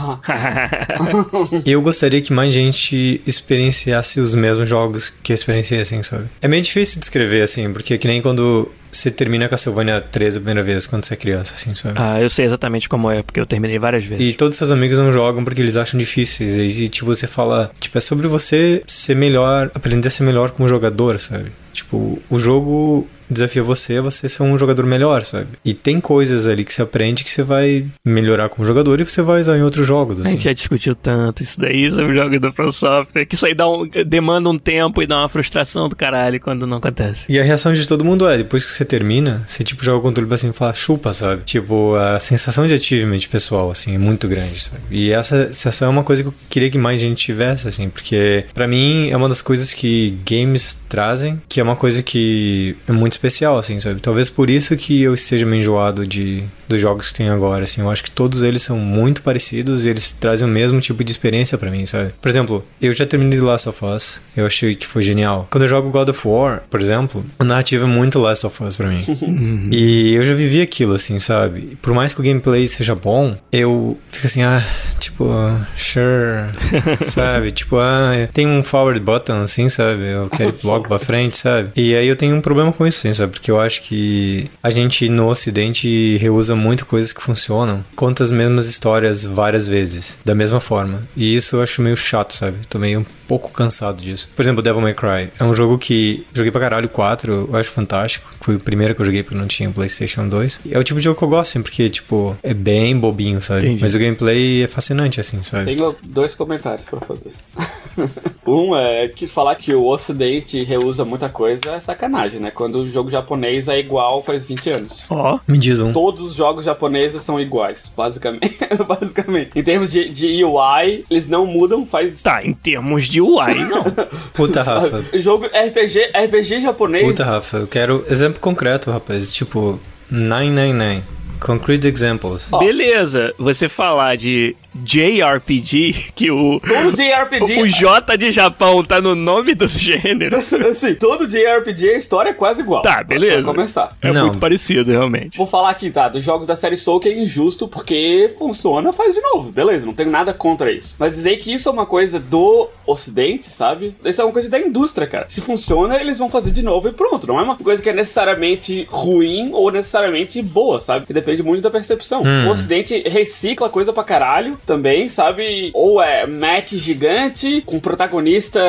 Eu gostaria que mais gente experienciasse os mesmos jogos que eu experienciei, assim, sabe? É meio difícil descrever, assim, porque é que nem quando você termina Castlevania 3 a primeira vez, quando você é criança, assim, sabe? ah, eu sei exatamente como é, porque eu terminei várias vezes. E todos seus amigos não jogam porque eles acham difíceis. E, tipo, você fala, tipo, é sobre você ser melhor, aprender a ser melhor como jogador, sabe? Tipo, o jogo desafia você a você ser um jogador melhor, sabe? E tem coisas ali que você aprende que você vai melhorar como jogador e você vai usar em outros jogos, A assim. gente já discutiu tanto isso daí sobre jogos da From Software, que isso aí dá um, demanda um tempo e dá uma frustração do caralho quando não acontece. E a reação de todo mundo é, depois que você termina, você tipo joga o controle pra cima e fala chupa, sabe? Tipo, a sensação de achievement pessoal, assim, é muito grande, sabe? E essa sensação é uma coisa que eu queria que mais gente tivesse, assim, porque pra mim é uma das coisas que games trazem, que é uma coisa que é muito especial, assim, sabe? Talvez por isso que eu esteja meio enjoado de, dos jogos que tem agora, assim. Eu acho que todos eles são muito parecidos e eles trazem o mesmo tipo de experiência pra mim, sabe? Por exemplo, eu já terminei The Last of Us, eu achei que foi genial. Quando eu jogo God of War, por exemplo, a narrativa é muito Last of Us pra mim. e eu já vivi aquilo, assim, sabe? Por mais que o gameplay seja bom, eu fico assim, ah, tipo, sure, sabe? Tipo, ah, tem um forward button, assim, sabe? Eu quero ir logo pra frente, sabe? E aí eu tenho um problema com isso, assim, sabe? Porque eu acho que a gente no ocidente reusa muito coisas que funcionam, conta as mesmas histórias várias vezes, da mesma forma. E isso eu acho meio chato, sabe? Tô meio um pouco cansado disso. Por exemplo, Devil May Cry é um jogo que joguei pra caralho 4, eu acho fantástico. Foi o primeiro que eu joguei porque não tinha PlayStation 2. E é o tipo de jogo que eu gosto, assim, porque, tipo, é bem bobinho, sabe? Entendi. Mas o gameplay é fascinante, assim, sabe? Tenho dois comentários pra fazer. Um é que falar que o Ocidente reusa muita coisa é sacanagem, né? Quando o jogo japonês é igual faz 20 anos. Ó, Me diz um. Todos os jogos japoneses são iguais, basicamente. basicamente. Em termos de, de UI, eles não mudam faz. tá, em termos de UI, não. Puta, Rafa. Jogo RPG, RPG japonês. Puta, Rafa, eu quero exemplo concreto, rapaz. Tipo, 999. Concrete examples. Beleza, você falar de JRPG, que o, Todo JRPG. o J de Japão tá no nome do gênero. Assim, todo JRPG a história é quase igual. Tá, beleza. Pra começar. É Não. muito parecido, realmente. Vou falar aqui, tá? Dos jogos da série Soul que é injusto porque funciona, faz de novo. Beleza, não tenho nada contra isso. Mas dizer que isso é uma coisa do ocidente, sabe? Isso é uma coisa da indústria, cara. Se funciona, eles vão fazer de novo e pronto. Não é uma coisa que é necessariamente ruim ou necessariamente boa, sabe? Que depende muito da percepção. O ocidente recicla coisa pra caralho também, sabe? Ou é Mac gigante, com protagonista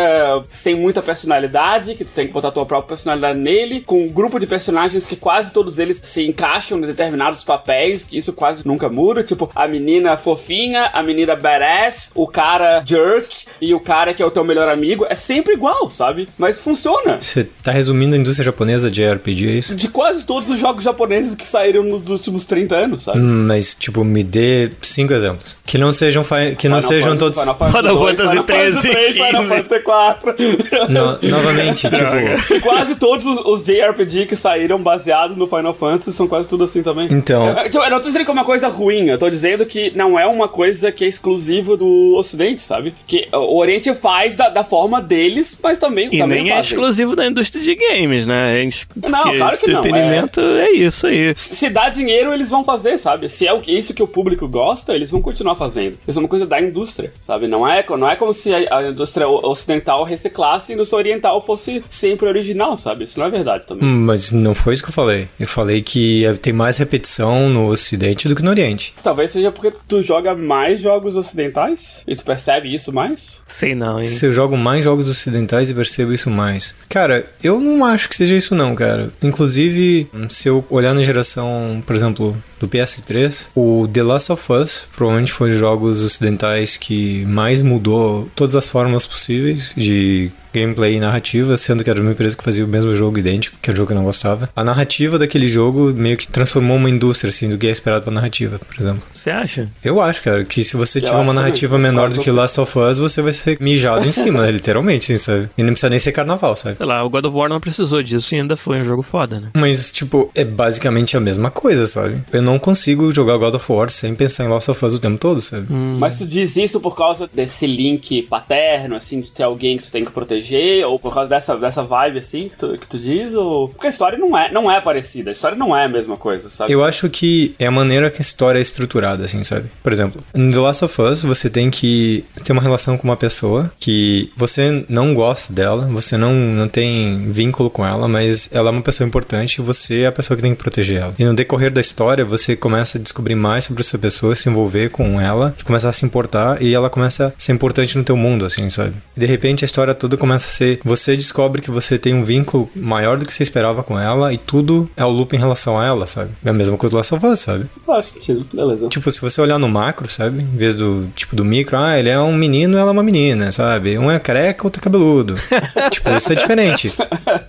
sem muita personalidade, que tu tem que botar tua própria personalidade nele, com um grupo de personagens que quase todos eles se encaixam em determinados papéis, que isso quase nunca muda, tipo a menina fofinha, a menina badass, o cara jerk e o cara que é o teu melhor amigo, é sempre igual, sabe? Mas funciona. Você tá resumindo a indústria japonesa de RPG, é isso? De quase todos os jogos japoneses que saíram nos últimos 30 anos, sabe? Hum, Mas, tipo, me dê cinco exemplos. Que não sejam, fi- que não Final sejam Fantasy, todos. Final Fantasy Final 2, Fantasy Final Fantasy 13, 3, Final 15. Fantasy 4. No- novamente, tipo. E quase todos os, os JRPG que saíram baseados no Final Fantasy são quase tudo assim também. Então. Eu, eu- eu não tô dizendo que é uma coisa ruim, eu tô dizendo que não é uma coisa que é exclusiva do Ocidente, sabe? Que o Oriente faz da, da forma deles, mas também, E também nem é exclusivo da indústria de games, né? É ins- Não, porque claro que não, Entretenimento é... isso aí. Se dá dinheiro, eles vão fazer, sabe? Se é isso que o público gosta, eles vão continuar fazendo. Isso é uma coisa da indústria, sabe? Não é, não é como se a, a indústria ocidental reciclasse e a indústria oriental fosse sempre original, sabe? Isso não é verdade também. Hum, Mas não foi isso que eu falei. Eu falei que é- tem mais repetição no Ocidente do que no Oriente. Talvez seja porque tu joga mais jogos ocidentais e tu percebe isso mais. Sei não, hein? Se eu jogo mais jogos ocidentais e percebo isso mais. Cara, eu não acho que seja isso não, cara. Inclusive, se eu olhar na geração, por exemplo, do PS3, o The Last of Us provavelmente foi os jogos ocidentais que mais mudou todas as formas possíveis de gameplay e narrativa, sendo que era uma empresa que fazia o mesmo jogo idêntico, que era o jogo que eu não gostava. A narrativa daquele jogo meio que transformou uma indústria, assim, do que é esperado pra narrativa, por exemplo. Você acha? Eu acho, cara, que se você Eu tiver uma narrativa concordo menor do que. Last of Us, você vai ser mijado em cima, né, literalmente, assim, sabe? E não precisa nem ser carnaval, sabe? Sei lá, o God of War não precisou disso e ainda foi um jogo foda, né? Mas, tipo, é basicamente a mesma coisa, sabe? Eu não consigo jogar God of War sem pensar em Last of Us o tempo todo, sabe? Mas tu diz isso por causa desse link paterno, assim, de ter alguém que tu tem que proteger, ou por causa dessa, dessa vibe, assim, que tu, que tu diz, ou... Porque a história não é, não é parecida, a história não é a mesma coisa, sabe? Eu acho que é a maneira que a história é estruturada, assim, sabe? Por exemplo, no The Last of Us, você tem que ter uma relação com uma pessoa que você não gosta dela, você não, não tem vínculo com ela, mas ela é uma pessoa importante e você é a pessoa que tem que proteger ela. E no decorrer da história, você começa a descobrir mais sobre essa pessoa, se envolver com ela, começar a se importar, e ela começa a ser importante no teu mundo, assim, sabe? E de repente a história toda começa a ser. Você descobre que você tem um vínculo maior do que você esperava com ela, e tudo é o loop em relação a ela, sabe? É a mesma coisa do Last of Us, sabe? Faz sentido, beleza. Tipo, se você olhar no macro, sabe? Em vez do, tipo, do micro, ah, ele é um menino ela é uma menina, sabe? Um é careca, outro é cabeludo. tipo, isso é diferente.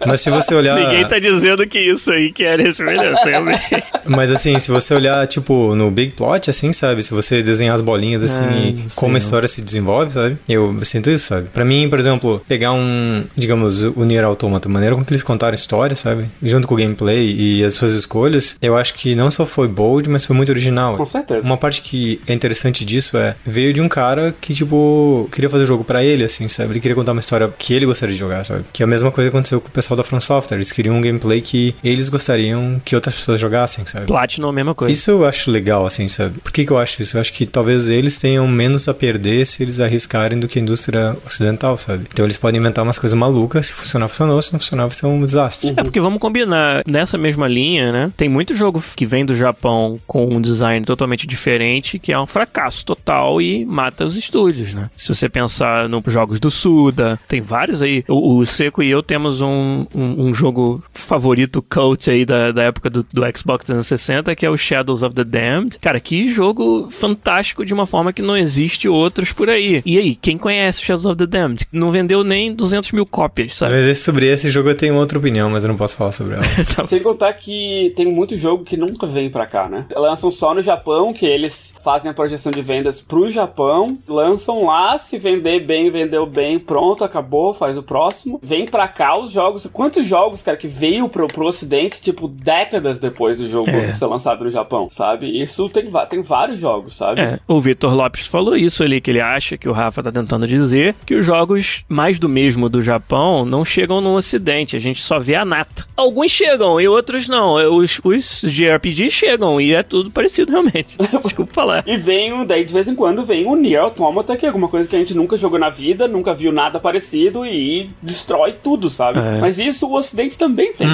Mas se você olhar... Ninguém tá dizendo que isso aí que era semelhança, realmente. Mas assim, se você olhar, tipo, no Big Plot, assim, sabe? Se você desenhar as bolinhas, assim, Ah, e como a história se desenvolve, sabe? Eu sinto isso, sabe? Pra mim, por exemplo, pegar um, digamos, o Nier Automata, a maneira com que eles contaram a história, sabe? Junto com o gameplay e as suas escolhas, eu acho que não só foi bold, mas foi muito original. Com certeza. Uma parte que é interessante disso é, veio de um cara que, tipo, queria fazer o jogo pra ele, assim, sabe? Ele queria contar uma história que ele gostaria de jogar, sabe? Que é a mesma coisa que aconteceu com o pessoal da From Software. Eles queriam um gameplay que eles gostariam que outras pessoas jogassem, sabe? Platinum, a mesma coisa. Isso eu acho legal, assim, sabe? Por que, que eu acho isso? Eu acho que talvez eles tenham menos a perder se eles arriscarem do que a indústria ocidental, sabe? Então eles podem inventar umas coisas malucas. Se funcionar, funcionou. Se não funcionar, vai ser um desastre. É porque vamos combinar, nessa mesma linha, né? Tem muito jogo que vem do Japão com um design totalmente diferente, que é um fracasso total e mata os estúdios, né? Se você pensar nos jogos do Suda, tem vários aí. O, o Seco e eu temos um, um, um jogo favorito cult aí da, da época do, do Xbox 360, que é o Shadows of the Damned. Cara, que jogo fantástico de uma forma que não existe outros por aí. E aí, quem conhece Shadows of the Damned? Não vendeu nem 200 mil cópias, sabe? Mas esse- sobre esse jogo eu tenho outra opinião, mas eu não posso falar sobre ela. Tá Sem contar que tem muito jogo que nunca vem pra cá, né? Lançam só no Japão, que eles fazem a projeção de vendas pro Japão, lançam lá, se vender bem, vendeu bem, pronto, acabou, faz o próximo. Vem pra cá os jogos. Quantos jogos, cara, que veio pro, pro ocidente, tipo, décadas depois do jogo É. ser lançado no Japão, sabe? Isso tem, tem vários jogos, sabe? É, o Vitor Lopes falou isso ali, que ele acha que o Rafa tá tentando dizer, que os jogos mais do mesmo do Japão não chegam no ocidente, a gente só vê a nata. Alguns chegam e outros não, os, os JRPG chegam e é tudo parecido realmente. Desculpa falar. E vem, um- daí de vez em quando vem o Nier Automata, que é alguma coisa que a gente nunca jogou na vida, nunca viu nada parecido e destrói tudo, sabe? É. Mas isso o Ocidente também tem.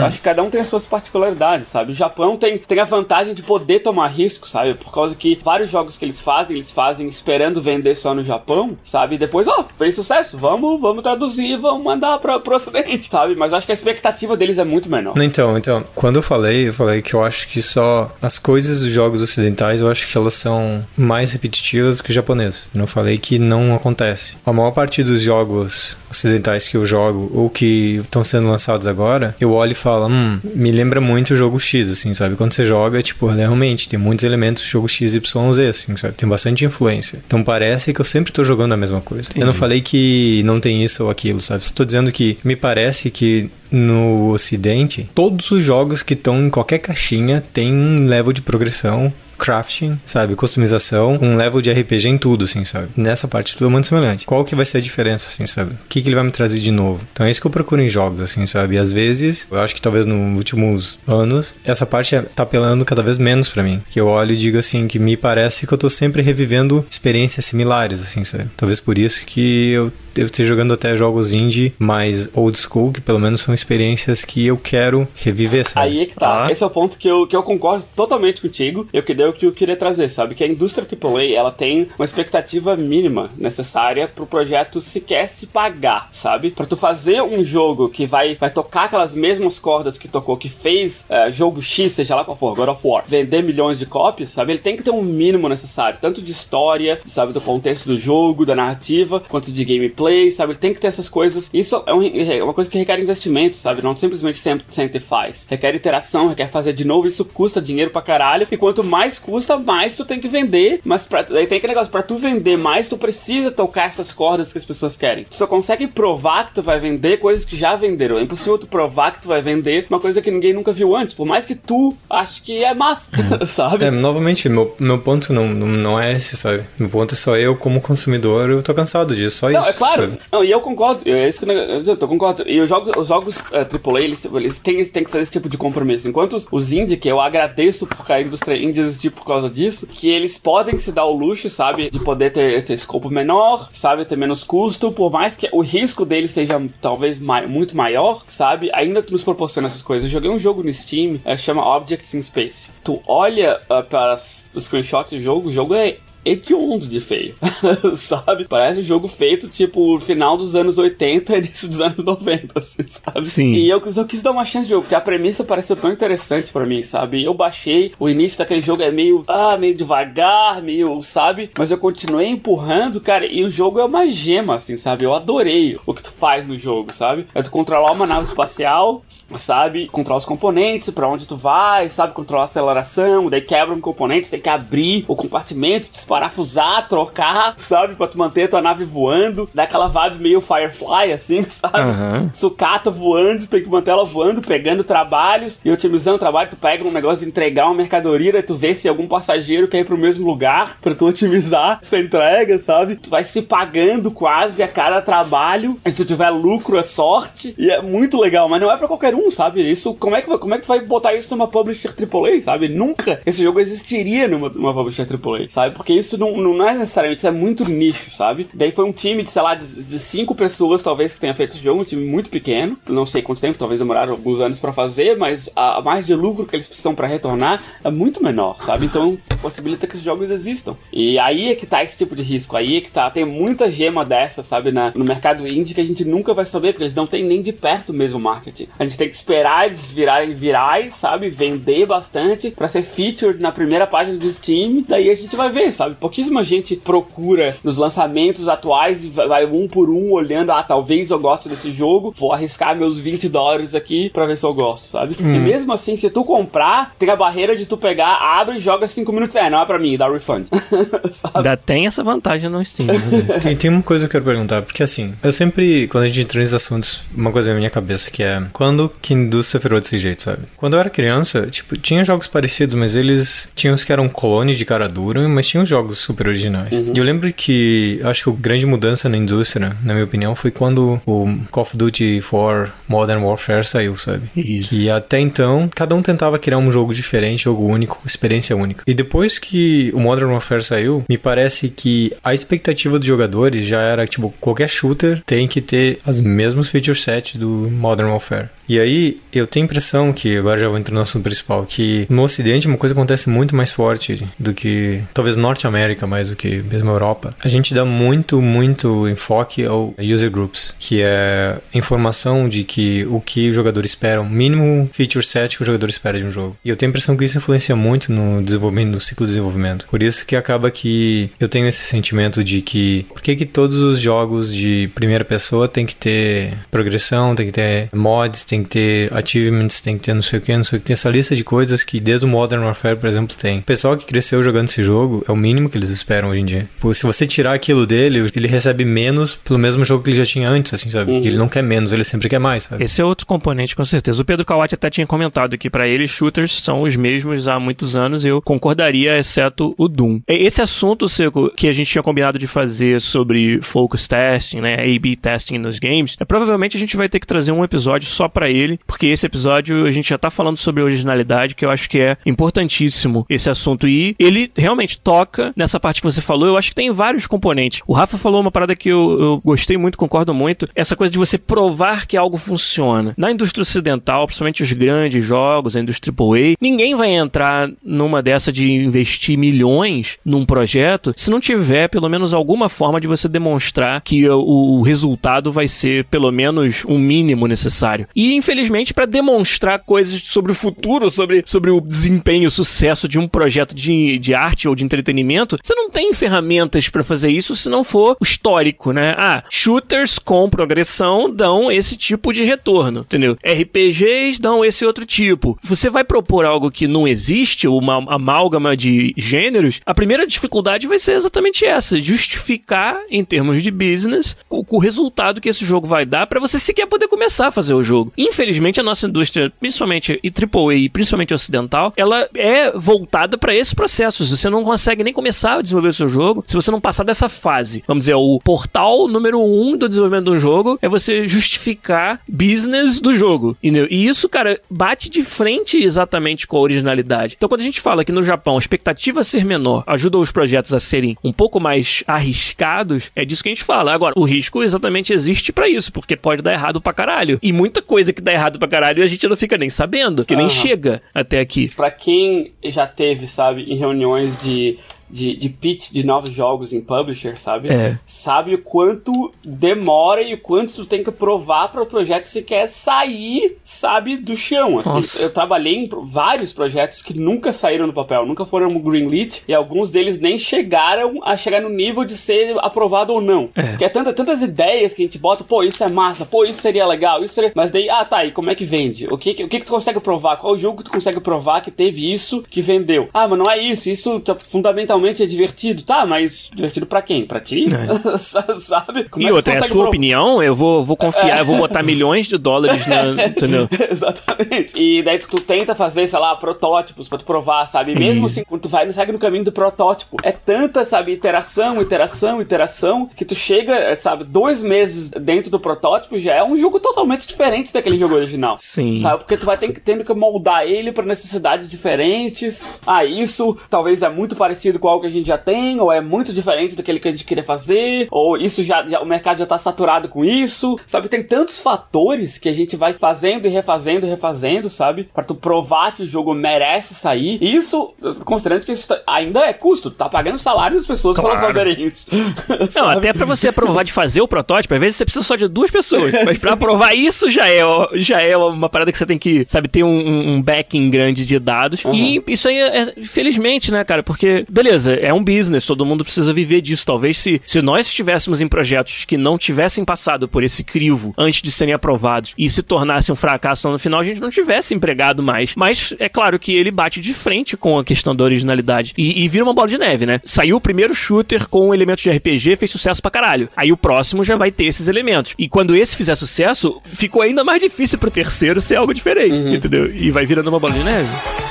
Eu acho que cada um tem as suas particularidades, sabe? O Japão tem, tem a vantagem de poder tomar risco, sabe? Por causa que vários jogos que eles fazem, eles fazem esperando vender só no Japão, sabe? E depois, ó, fez sucesso, vamos, vamos traduzir, vamos mandar pra, pro Ocidente, sabe? Mas eu acho que a expectativa deles é muito menor. Então, então, quando eu falei, eu falei que eu acho que só as coisas dos jogos ocidentais, eu acho que elas são mais repetitivas do que os japoneses. Eu não falei que não acontece. A maior parte dos jogos ocidentais que eu jogo ou que estão sendo lançados agora, eu olho e falo, hum, me lembra muito o jogo X, assim, sabe? Quando você joga, tipo, realmente tem muitos elementos do jogo XYZ, assim, sabe? Tem bastante influência. Então parece que eu sempre tô jogando a mesma coisa. Eu não falei que não tem isso ou aquilo, sabe? Tô dizendo que me parece que no ocidente, todos os jogos que estão em qualquer caixinha têm um level de progressão crafting, sabe, customização, um level de RPG em tudo, assim, sabe? Nessa parte tudo muito semelhante. Qual que vai ser a diferença, assim, sabe? O que, que ele vai me trazer de novo? Então é isso que eu procuro em jogos, assim, sabe? E às vezes, eu acho que talvez nos últimos anos, essa parte é- tá apelando cada vez menos pra mim. Que eu olho e digo assim, que me parece que eu tô sempre revivendo experiências similares, assim, sabe? Talvez por isso que eu devo esteja jogando até jogos indie mais old school, que pelo menos são experiências que eu quero reviver, sabe? Aí é que tá. Ah. Esse é o ponto que eu, que eu concordo totalmente contigo. Eu que dei o que eu queria trazer, sabe? Que a indústria AAA, ela tem uma expectativa mínima necessária pro projeto sequer se pagar, sabe? Pra tu fazer um jogo que vai, vai tocar aquelas mesmas cordas que tocou, que fez é, jogo X, seja lá qual for, God of War, vender milhões de cópias, sabe? Ele tem que ter um mínimo necessário, tanto de história, sabe? Do contexto do jogo, da narrativa, quanto de gameplay, sabe? Ele tem que ter essas coisas. Isso é, um- é uma coisa que requer investimento, sabe? Não simplesmente sempre sente e faz. Requer iteração, requer fazer de novo. Isso custa dinheiro pra caralho. E quanto mais custa, mais tu tem que vender. Mas pra, aí tem aquele negócio, pra tu vender mais, tu precisa tocar essas cordas que as pessoas querem. Tu só consegue provar que tu vai vender coisas que já venderam. É impossível tu provar que tu vai vender uma coisa que ninguém nunca viu antes. Por mais que tu ache que é massa, sabe? É, novamente, meu, meu ponto não, não, não é esse, sabe? Meu ponto é só eu, como consumidor, eu tô cansado disso, só Não, isso. é claro. Sabe? Não, e eu concordo. É isso que eu, eu, eu concordo. E os jogos, os jogos eh, AAA, eles, eles têm, têm que fazer esse tipo de compromisso. Enquanto os, os indie, que eu agradeço por a indústria indie existir por causa disso, que eles podem se dar o luxo, sabe, de poder ter, ter escopo menor, sabe, ter menos custo, por mais que o risco deles seja talvez mai- muito maior, sabe, ainda tu nos proporciona essas coisas. Eu joguei um jogo no Steam, eh, chama Objects in Space. Tu olha ah, para os screenshots do jogo, o jogo é hediondo de feio, sabe? Parece um jogo feito, tipo, final dos anos 80 início dos anos 90, assim, sabe? Sim. E eu, quis- eu quis dar uma chance de jogo, porque a premissa pareceu tão interessante pra mim, sabe? Eu baixei, o início daquele jogo é meio, ah, meio devagar, meio, sabe? Mas eu continuei empurrando, cara, e o jogo é uma gema, assim, sabe? Eu adorei o que tu faz no jogo, sabe? É tu controlar uma nave espacial, sabe? Controlar os componentes, pra onde tu vai, sabe? Controlar a aceleração, daí quebra um componente, tem que abrir o compartimento, desparafusar, trocar, sabe? Pra tu manter a tua nave voando, dar aquela vibe meio Firefly, assim, sabe? Aham. Sucata voando, tem que manter ela voando, pegando trabalhos e otimizando o trabalho. Tu pega um negócio de entregar uma mercadoria, daí tu vê se algum passageiro quer ir pro mesmo lugar pra tu otimizar essa entrega, sabe? Tu vai se pagando quase a cada trabalho. Se tu tiver lucro, é sorte. E é muito legal, mas não é pra qualquer um, sabe? Isso, como é que, como é que tu vai botar isso numa publisher AAA, sabe? Nunca esse jogo existiria numa, numa publisher AAA, sabe? Porque isso isso não, não é necessariamente, isso é muito nicho, sabe? Daí foi um time de, sei lá, de, de cinco pessoas, talvez, que tenha feito esse jogo, um time muito pequeno. Não sei quanto tempo, talvez demoraram alguns anos para fazer, mas a, a de lucro que eles precisam para retornar é muito menor, sabe? Então possibilita que esses jogos existam. E aí é que tá esse tipo de risco, aí é que tá. Tem muita gema dessa, sabe, na, no mercado indie que a gente nunca vai saber, porque eles não têm nem de perto mesmo marketing. A gente tem que esperar eles virarem virais, sabe? Vender bastante para ser featured na primeira página do Steam. Daí a gente vai ver, sabe? Pouquíssima gente procura nos lançamentos atuais e vai um por um olhando, ah, talvez eu goste desse jogo, vou arriscar meus 20 dólares aqui para ver se eu gosto, sabe? Hum. E mesmo assim, se tu comprar, tem a barreira de tu pegar, abre e joga 5 minutos. É, não é pra mim, dá refund. Ainda tem essa vantagem no Steam. Né? tem, tem uma coisa que eu quero perguntar, porque assim, eu sempre, quando a gente entra nesses assuntos, uma coisa na minha cabeça que é quando que a indústria virou desse jeito, sabe? Quando eu era criança, tipo, tinha jogos parecidos, mas eles tinham os que eram clones de cara dura, mas tinham jogos super originais. Uhum. E eu lembro que acho que a grande mudança na indústria, na minha opinião, foi quando o Call of Duty 4 Modern Warfare saiu, sabe? Isso. E até então, cada um tentava criar um jogo diferente, jogo único, experiência única. E depois que o Modern Warfare saiu, me parece que a expectativa dos jogadores já era, tipo, qualquer shooter tem que ter as mesmas feature set do Modern Warfare. E aí, eu tenho a impressão que, agora já vou entrar no assunto principal, que no Ocidente uma coisa acontece muito mais forte do que, talvez Norte América mais do que mesmo Europa. A gente dá muito, muito enfoque ao user groups, que é informação de que o que o jogador espera, o mínimo feature set que o jogador espera de um jogo. E eu tenho a impressão que isso influencia muito no desenvolvimento, no ciclo de desenvolvimento. Por isso que acaba que eu tenho esse sentimento de que, por que que todos os jogos de primeira pessoa tem que ter progressão, tem que ter mods, tem tem que ter achievements, tem que ter não sei o que, não sei o que. Tem essa lista de coisas que desde o Modern Warfare, por exemplo, tem. O pessoal que cresceu jogando esse jogo é o mínimo que eles esperam hoje em dia. Pô, se você tirar aquilo dele, ele recebe menos pelo mesmo jogo que ele já tinha antes, assim, sabe? Uhum. Ele não quer menos, ele sempre quer mais, sabe? Esse é outro componente, com certeza. O Pedro Kawati até tinha comentado aqui para ele, shooters são os mesmos há muitos anos, eu concordaria, exceto o Doom. Esse assunto, Seco, que a gente tinha combinado de fazer sobre focus testing, né, A-B testing nos games, é, provavelmente a gente vai ter que trazer um episódio só para para ele, porque esse episódio a gente já tá falando sobre originalidade, que eu acho que é importantíssimo esse assunto. E ele realmente toca nessa parte que você falou. Eu acho que tem vários componentes. O Rafa falou uma parada que eu, eu gostei muito, concordo muito. Essa coisa de você provar que algo funciona. Na indústria ocidental, principalmente os grandes jogos, a indústria AAA, ninguém vai entrar numa dessa de investir milhões num projeto se não tiver pelo menos alguma forma de você demonstrar que o, resultado vai ser pelo menos um mínimo necessário. E infelizmente, para demonstrar coisas sobre o futuro, sobre, sobre o desempenho, o sucesso de um projeto de, de arte ou de entretenimento, você não tem ferramentas para fazer isso se não for histórico, né? Ah, shooters com progressão dão esse tipo de retorno, entendeu? RPGs dão esse outro tipo. Você vai propor algo que não existe, uma amálgama de gêneros, a primeira dificuldade vai ser exatamente essa: justificar, em termos de business, o, o resultado que esse jogo vai dar para você sequer poder começar a fazer o jogo. Infelizmente, a nossa indústria, principalmente e AAA e principalmente ocidental, ela é voltada para esses processos. Você não consegue nem começar a desenvolver o seu jogo se você não passar dessa fase. Vamos dizer, o portal número um do desenvolvimento do jogo é você justificar business do jogo. Entendeu? E isso, cara, bate de frente exatamente com a originalidade. Então, quando a gente fala que no Japão a expectativa ser menor ajuda os projetos a serem um pouco mais arriscados, é disso que a gente fala. Agora, o risco exatamente existe para isso, porque pode dar errado pra caralho. E muita coisa que dá errado pra caralho a gente não fica nem sabendo, que uhum. nem chega até aqui. Pra quem já teve, sabe, em reuniões de de, de pitch de novos jogos em publisher, sabe? É. Sabe o quanto demora e o quanto tu tem que provar para o projeto se quer sair, sabe, do chão. Assim, eu trabalhei em vários projetos que nunca saíram do papel, nunca foram greenlit e alguns deles nem chegaram a chegar no nível de ser aprovado ou não. É. Porque é tanta, tantas ideias que a gente bota, pô, isso é massa, pô, isso seria legal, isso seria... Mas daí, ah, tá, e como é que vende? O que, o que, que tu consegue provar? Qual jogo que tu consegue provar que teve isso que vendeu? Ah, mas não é isso, isso tá fundamentalmente realmente é divertido, tá, mas divertido pra quem? Pra ti? É. Sabe? Como e é outra, é a sua opinião, eu vou, vou confiar, é. eu vou botar milhões de dólares na. Entendeu? Exatamente. E daí tu, tu, tenta fazer, sei lá, protótipos pra tu provar, sabe? E mesmo assim, quando tu vai, não segue no caminho do protótipo, é tanta, sabe, iteração, iteração, iteração, que tu chega, sabe, dois meses dentro do protótipo já é um jogo totalmente diferente daquele jogo original. Sim. Sabe? Porque tu vai ter, tendo que moldar ele pra necessidades diferentes. Ah, isso talvez é muito parecido com algo que a gente já tem, ou é muito diferente daquele que a gente queria fazer, ou isso já, já o mercado já tá saturado com isso, sabe? Tem tantos fatores que a gente vai fazendo e refazendo e refazendo, sabe? Pra tu provar que o jogo merece sair. E isso, considerando que isso tá- ainda é custo, tá pagando salário das pessoas Claro. pra elas fazerem isso. Não, até pra você aprovar de fazer o protótipo, às vezes você precisa só de duas pessoas. Mas pra aprovar isso já é, já é uma parada que você tem que, sabe, ter um, um- backing grande de dados. E isso aí é, é, felizmente, né, cara? Porque, beleza, é um business, todo mundo precisa viver disso. Talvez se, se nós estivéssemos em projetos que não tivessem passado por esse crivo antes de serem aprovados e se tornassem um fracasso no final, a gente não tivesse empregado mais. Mas é claro que ele bate de frente com a questão da originalidade e, e vira uma bola de neve, né? Saiu o primeiro shooter com elementos de RPG, fez sucesso pra caralho. Aí o próximo já vai ter esses elementos. E quando esse fizer sucesso, ficou ainda mais difícil pro terceiro ser algo diferente, entendeu? E vai virando uma bola de neve.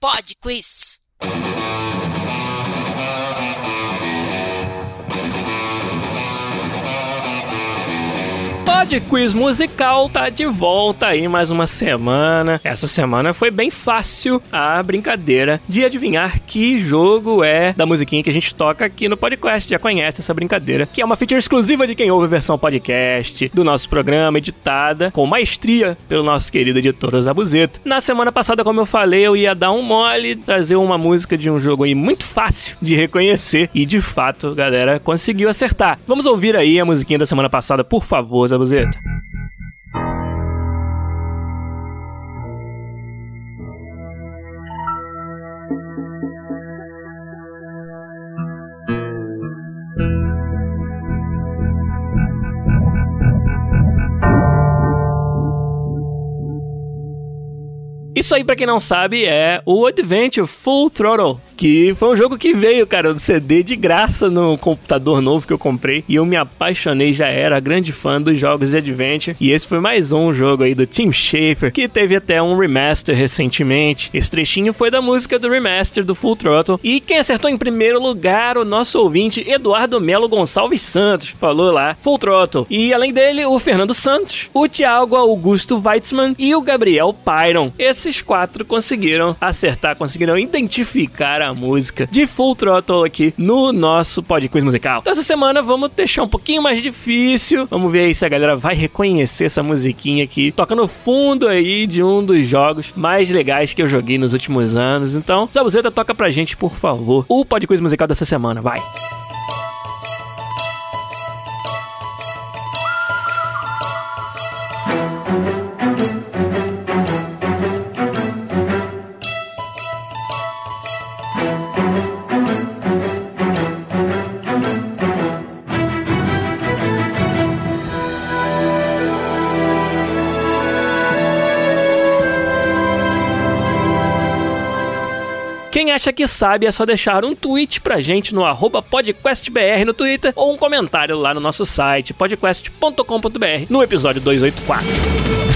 Pod Quiz. Pod Quiz Musical tá de volta aí mais uma semana. Essa semana foi bem fácil a brincadeira de adivinhar que jogo é da musiquinha que a gente toca aqui no podcast. Já conhece essa brincadeira, que é uma feature exclusiva de quem ouve a versão podcast do nosso programa, editada com maestria pelo nosso querido editor Zabuzeta. Na semana passada, como eu falei, eu ia dar um mole, trazer uma música de um jogo aí muito fácil de reconhecer e de fato, galera conseguiu acertar. Vamos ouvir aí a musiquinha da semana passada, por favor, Zabuzeta. Isso aí, pra quem não sabe, é o Adventure Full Throttle, que foi um jogo que veio, cara, do CD de graça no computador novo que eu comprei. E eu me apaixonei, já era grande fã dos jogos de Adventure. E esse foi mais um jogo aí do Tim Schafer, que teve até um remaster recentemente. Esse trechinho foi da música do remaster do Full Throttle. E quem acertou em primeiro lugar, o nosso ouvinte Eduardo Melo Gonçalves Santos, falou lá, Full Throttle. E além dele, o Fernando Santos, o Thiago Augusto Weitzman e o Gabriel Pyron. Esses quatro conseguiram acertar, conseguiram identificar a música de Full Throttle aqui no nosso Pod Quiz musical. Então essa semana vamos deixar um pouquinho mais difícil. Vamos ver aí se a galera vai reconhecer essa musiquinha aqui. Toca no fundo aí de um dos jogos mais legais que eu joguei nos últimos anos. Então, Zabuzeta, toca pra gente, por favor, o Pod Quiz musical dessa semana. Vai! Quem acha que sabe é só deixar um tweet pra gente no podquestbr no Twitter ou um comentário lá no nosso site podquest.com.br no episódio 284.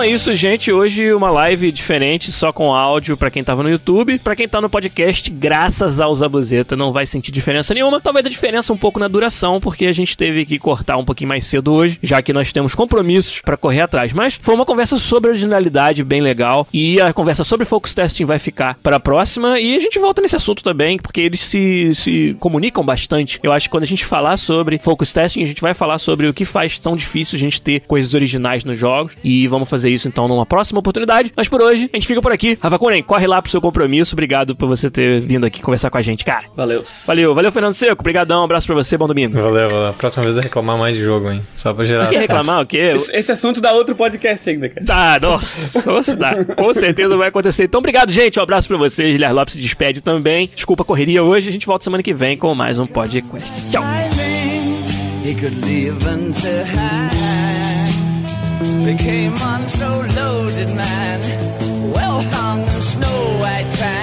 Então é isso, gente. Hoje uma live diferente, só com áudio pra quem tava no YouTube. Pra quem tá no podcast, graças ao Zabuzeta, não vai sentir diferença nenhuma. Talvez a diferença um pouco na duração, porque a gente teve que cortar um pouquinho mais cedo hoje, já que nós temos compromissos pra correr atrás. Mas foi uma conversa sobre originalidade bem legal. E a conversa sobre focus testing vai ficar pra próxima. E a gente volta nesse assunto também, porque eles se, se comunicam bastante. Eu acho que quando a gente falar sobre focus testing, a gente vai falar sobre o que faz tão difícil a gente ter coisas originais nos jogos. E vamos fazer isso então numa próxima oportunidade. Mas por hoje, a gente fica por aqui. Rafa Kunen, corre lá pro seu compromisso. Obrigado por você ter vindo aqui conversar com a gente, cara. Valeu. Valeu, valeu, Fernando Seco. Obrigadão, um abraço pra você, bom domingo. Valeu, valeu. Próxima vez é reclamar mais de jogo, hein? Só pra gerar Quer reclamar o quê? Esse, esse assunto dá outro podcast ainda, cara. Tá, nossa, nossa, dá. Com certeza vai acontecer. Então, obrigado, gente. Um abraço pra vocês. Guilherme Lopes se despede também. Desculpa a correria hoje. A gente volta semana que vem com mais um podcast. Tchau. Became one so loaded man, well hung snow white tan.